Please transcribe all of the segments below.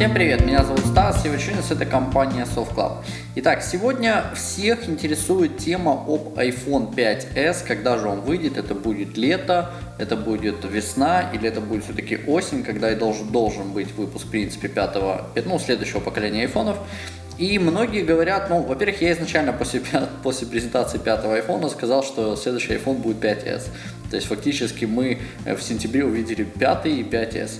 Всем привет, меня зовут Стас, я Вачунис, это компания SoftClub. Итак, сегодня всех интересует тема об iPhone 5s, когда же он выйдет, это будет лето, это будет весна или это будет все-таки осень, когда и должен, должен быть выпуск, в принципе, пятого, ну, следующего поколения айфонов. И многие говорят, ну, во-первых, я изначально после, после презентации пятого iPhone сказал, что следующий iPhone будет 5s. То есть фактически мы в сентябре увидели пятый и 5s.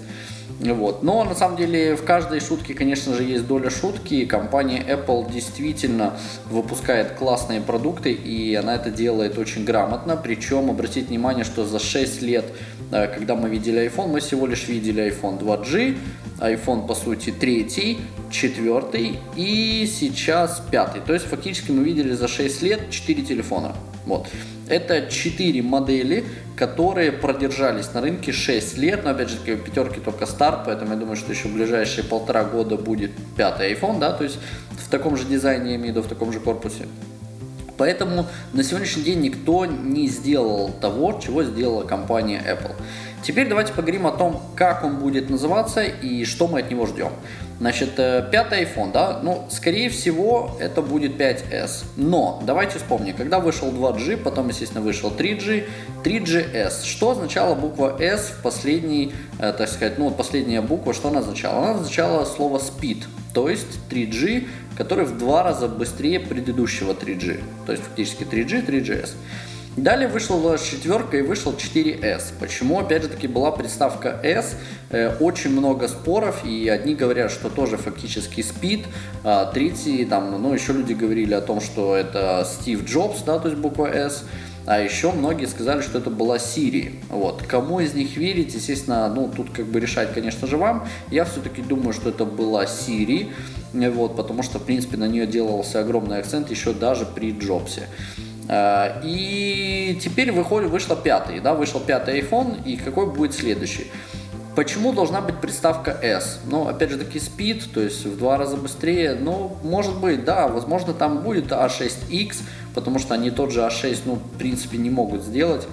Вот. Но на самом деле в каждой шутке, конечно же, есть доля шутки. Компания Apple действительно выпускает классные продукты, и она это делает очень грамотно. Причем обратите внимание, что за 6 лет, э, когда мы видели iPhone, мы всего лишь видели iPhone 2G, iPhone, по сути, 3, 4 и сейчас 5. То есть фактически мы видели за 6 лет 4 телефона. Вот. Это 4 модели, которые продержались на рынке 6 лет, но опять же таки пятерки только старт, поэтому я думаю, что еще в ближайшие полтора года будет пятый iPhone, да, то есть в таком же дизайне, я имею в виду, в таком же корпусе. Поэтому на сегодняшний день никто не сделал того, чего сделала компания Apple. Теперь давайте поговорим о том, как он будет называться и что мы от него ждем. Значит, э, пятый iPhone, да, ну, скорее всего, это будет 5S. Но, давайте вспомним, когда вышел 2G, потом, естественно, вышел 3G, 3GS. Что означала буква S в последней, э, так сказать, ну, последняя буква, что она означала? Она означала слово speed, то есть 3G, который в два раза быстрее предыдущего 3G. То есть, фактически 3G, 3GS. Далее вышла четверка и вышел 4S. Почему, опять же таки, была приставка S? Э, очень много споров, и одни говорят, что тоже фактически спид, а третьи, там, ну, еще люди говорили о том, что это Стив Джобс, да, то есть буква S. А еще многие сказали, что это была Siri. Вот. Кому из них верить, естественно, ну, тут как бы решать, конечно же, вам. Я все-таки думаю, что это была Siri, вот, потому что, в принципе, на нее делался огромный акцент еще даже при Джобсе. Э, и теперь выходит, вышло пятый, да, вышел пятый iPhone, и какой будет следующий? Почему должна быть приставка S? Ну, опять же таки, Speed, то есть в два раза быстрее. Ну, может быть, да, возможно, там будет A6X, потому что они тот же A6, ну, в принципе, не могут сделать.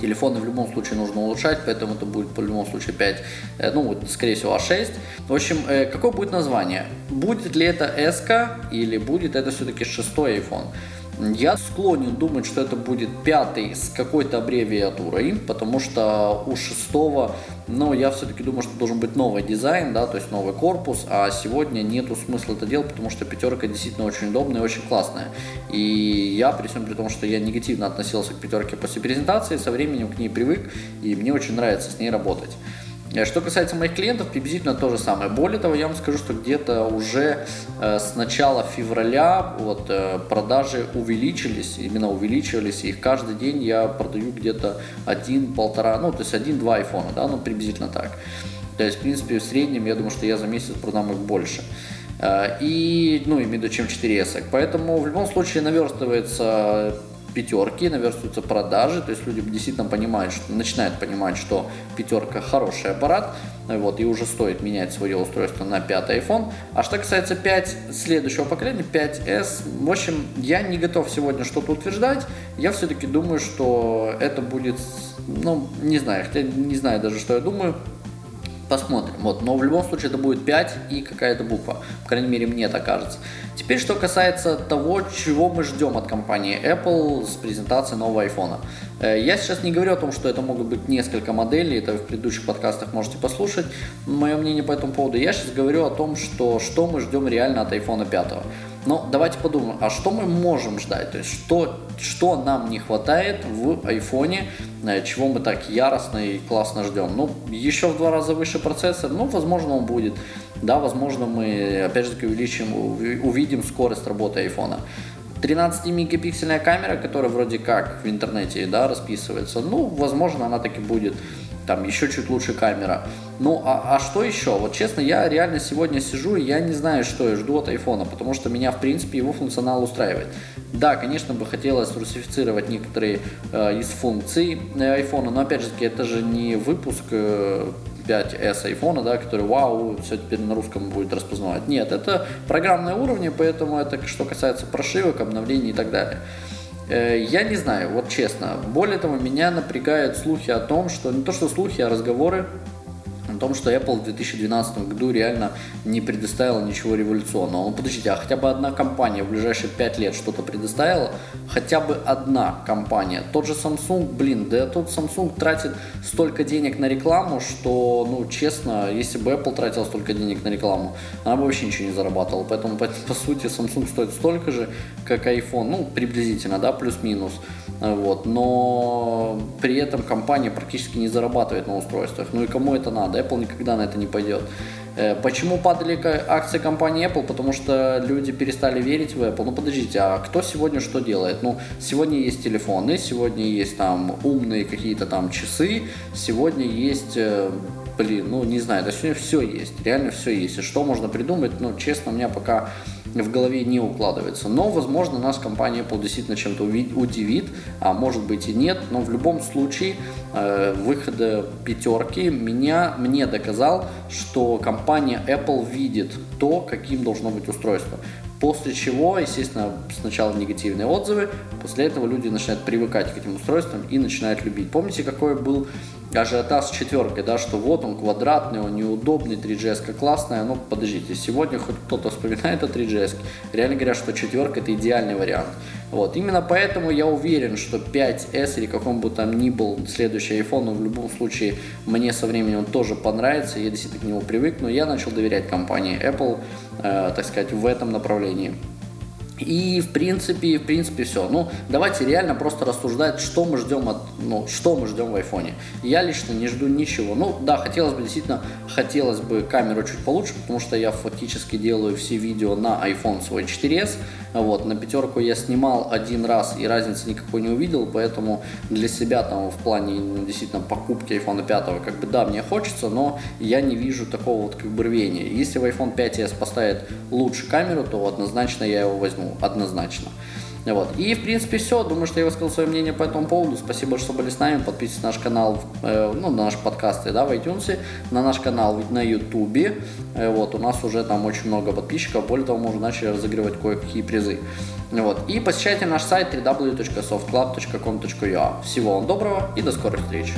Телефоны в любом случае нужно улучшать, поэтому это будет по любому случаю 5, э, ну, скорее всего, A6. В общем, э, какое будет название? Будет ли это S или будет это все-таки шестой iPhone? Я склонен думать, что это будет пятый с какой-то аббревиатурой, потому что у шестого, ну, я все-таки думаю, что должен быть новый дизайн, да, то есть новый корпус, а сегодня нету смысла это делать, потому что пятерка действительно очень удобная и очень классная. И я, при всем при том, что я негативно относился к пятерке после презентации, со временем к ней привык, и мне очень нравится с ней работать. Э, что касается моих клиентов, приблизительно то же самое. Более того, я вам скажу, что где-то уже э, с начала февраля вот, э, продажи увеличились, именно увеличивались, и каждый день я продаю где-то один-полтора, ну, то есть один-два айфона, да, ну, приблизительно так. То есть, в принципе, в среднем, я думаю, что я за месяц продам их больше. И, ну, имею в виду, чем 4S. Поэтому в любом случае наверстывается пятерки, наверстываются продажи, то есть люди действительно понимают, что, начинают понимать, что пятерка хороший аппарат, вот, и уже стоит менять свое устройство на пятый iPhone. А что касается 5 следующего поколения, 5S, в общем, я не готов сегодня что-то утверждать, я все-таки думаю, что это будет, ну, не знаю, хотя не знаю даже, что я думаю, Посмотрим. Вот. Но в любом случае это будет 5 и какая-то буква. По крайней мере, мне так кажется. Теперь, что касается того, чего мы ждем от компании Apple с презентацией нового iPhone. Э, я сейчас не говорю о том, что это могут быть несколько моделей, это в предыдущих подкастах можете послушать. Мое мнение по этому поводу. Я сейчас говорю о том, что, что мы ждем реально от iPhone 5. Но давайте подумаем, а что мы можем ждать? То есть что, что нам не хватает в айфоне, э, чего мы так яростно и классно ждем? Ну, еще в два раза выше процессор, ну, возможно, он будет. Да, возможно, мы, опять же таки, увеличим, увидим скорость работы айфона. 13-мегапиксельная камера, которая вроде как в интернете да, расписывается, ну, возможно, она таки будет там еще чуть лучше камера. Ну, а, а что еще? Вот честно, я реально сегодня сижу, и я не знаю, что я жду от айфона, потому что меня, в принципе, его функционал устраивает. Да, конечно, бы хотелось русифицировать некоторые э, из функций э, айфона, но, опять же это же не выпуск э, 5S айфона, да, который, вау, все теперь на русском будет распознавать. Нет, это программные уровни, поэтому это что касается прошивок, обновлений и так далее. Э, я не знаю, вот честно. Более того, меня напрягают слухи о том, что не то что слухи, а разговоры о том, что Apple в 2012 году реально не предоставила ничего революционного. Ну, подождите, а хотя бы одна компания в ближайшие 5 лет что-то предоставила? Хотя бы одна компания. Тот же Samsung, блин, да тут Samsung тратит столько денег на рекламу, что, ну, честно, если бы Apple тратила столько денег на рекламу, она бы вообще ничего не зарабатывала. Поэтому, по, по сути, Samsung стоит столько же, как iPhone, ну, приблизительно, да, плюс-минус. Вот. Но при этом компания практически не зарабатывает на устройствах. Ну и кому это надо? Apple никогда на это не пойдет. Э, почему падали акции компании Apple? Потому что люди перестали верить в Apple. Ну подождите, а кто сегодня что делает? Ну, сегодня есть телефоны, сегодня есть там умные какие-то там часы, сегодня есть э, блин, ну не знаю, да сегодня все есть, реально все есть. И что можно придумать, ну честно, у меня пока в голове не укладывается. Но, возможно, нас компания Apple действительно чем-то удивит, а может быть и нет. Но в любом случае, э, выхода пятерки меня, мне доказал, что компания Apple видит то, каким должно быть устройство. После чего, естественно, сначала негативные отзывы, после этого люди начинают привыкать к этим устройствам и начинают любить. Помните, какой был ажиотаж с четверкой, да, что вот он квадратный, он неудобный, 3GS классная, ну подождите, сегодня хоть кто-то вспоминает о 3GS, реально говорят, что четверка это идеальный вариант. Вот, именно поэтому я уверен, что 5S или каком бы там ни был следующий iPhone, но в любом случае мне со временем он тоже понравится, я действительно к нему привыкну, я начал доверять компании Apple, э, так сказать, в этом направлении. И в принципе, в принципе все. Ну, давайте реально просто рассуждать, что мы ждем от, ну, что мы ждем в айфоне. Я лично не жду ничего. Ну, да, хотелось бы действительно, хотелось бы камеру чуть получше, потому что я фактически делаю все видео на iPhone свой 4s. Вот, на пятерку я снимал один раз и разницы никакой не увидел, поэтому для себя там в плане ну, действительно покупки iPhone 5, как бы да, мне хочется, но я не вижу такого вот как бы рвения. Если в iPhone 5s поставит лучше камеру, то однозначно я его возьму однозначно. Вот. И, в принципе, все. Думаю, что я высказал свое мнение по этому поводу. Спасибо, что были с нами. Подписывайтесь на наш канал, э, ну, на наш подкасты, да, в iTunes, на наш канал на YouTube. Э, вот, у нас уже там очень много подписчиков. Более того, мы уже начали разыгрывать кое-какие призы. Вот. И посещайте наш сайт www.softclub.com.ua. Всего вам доброго и до скорых встреч.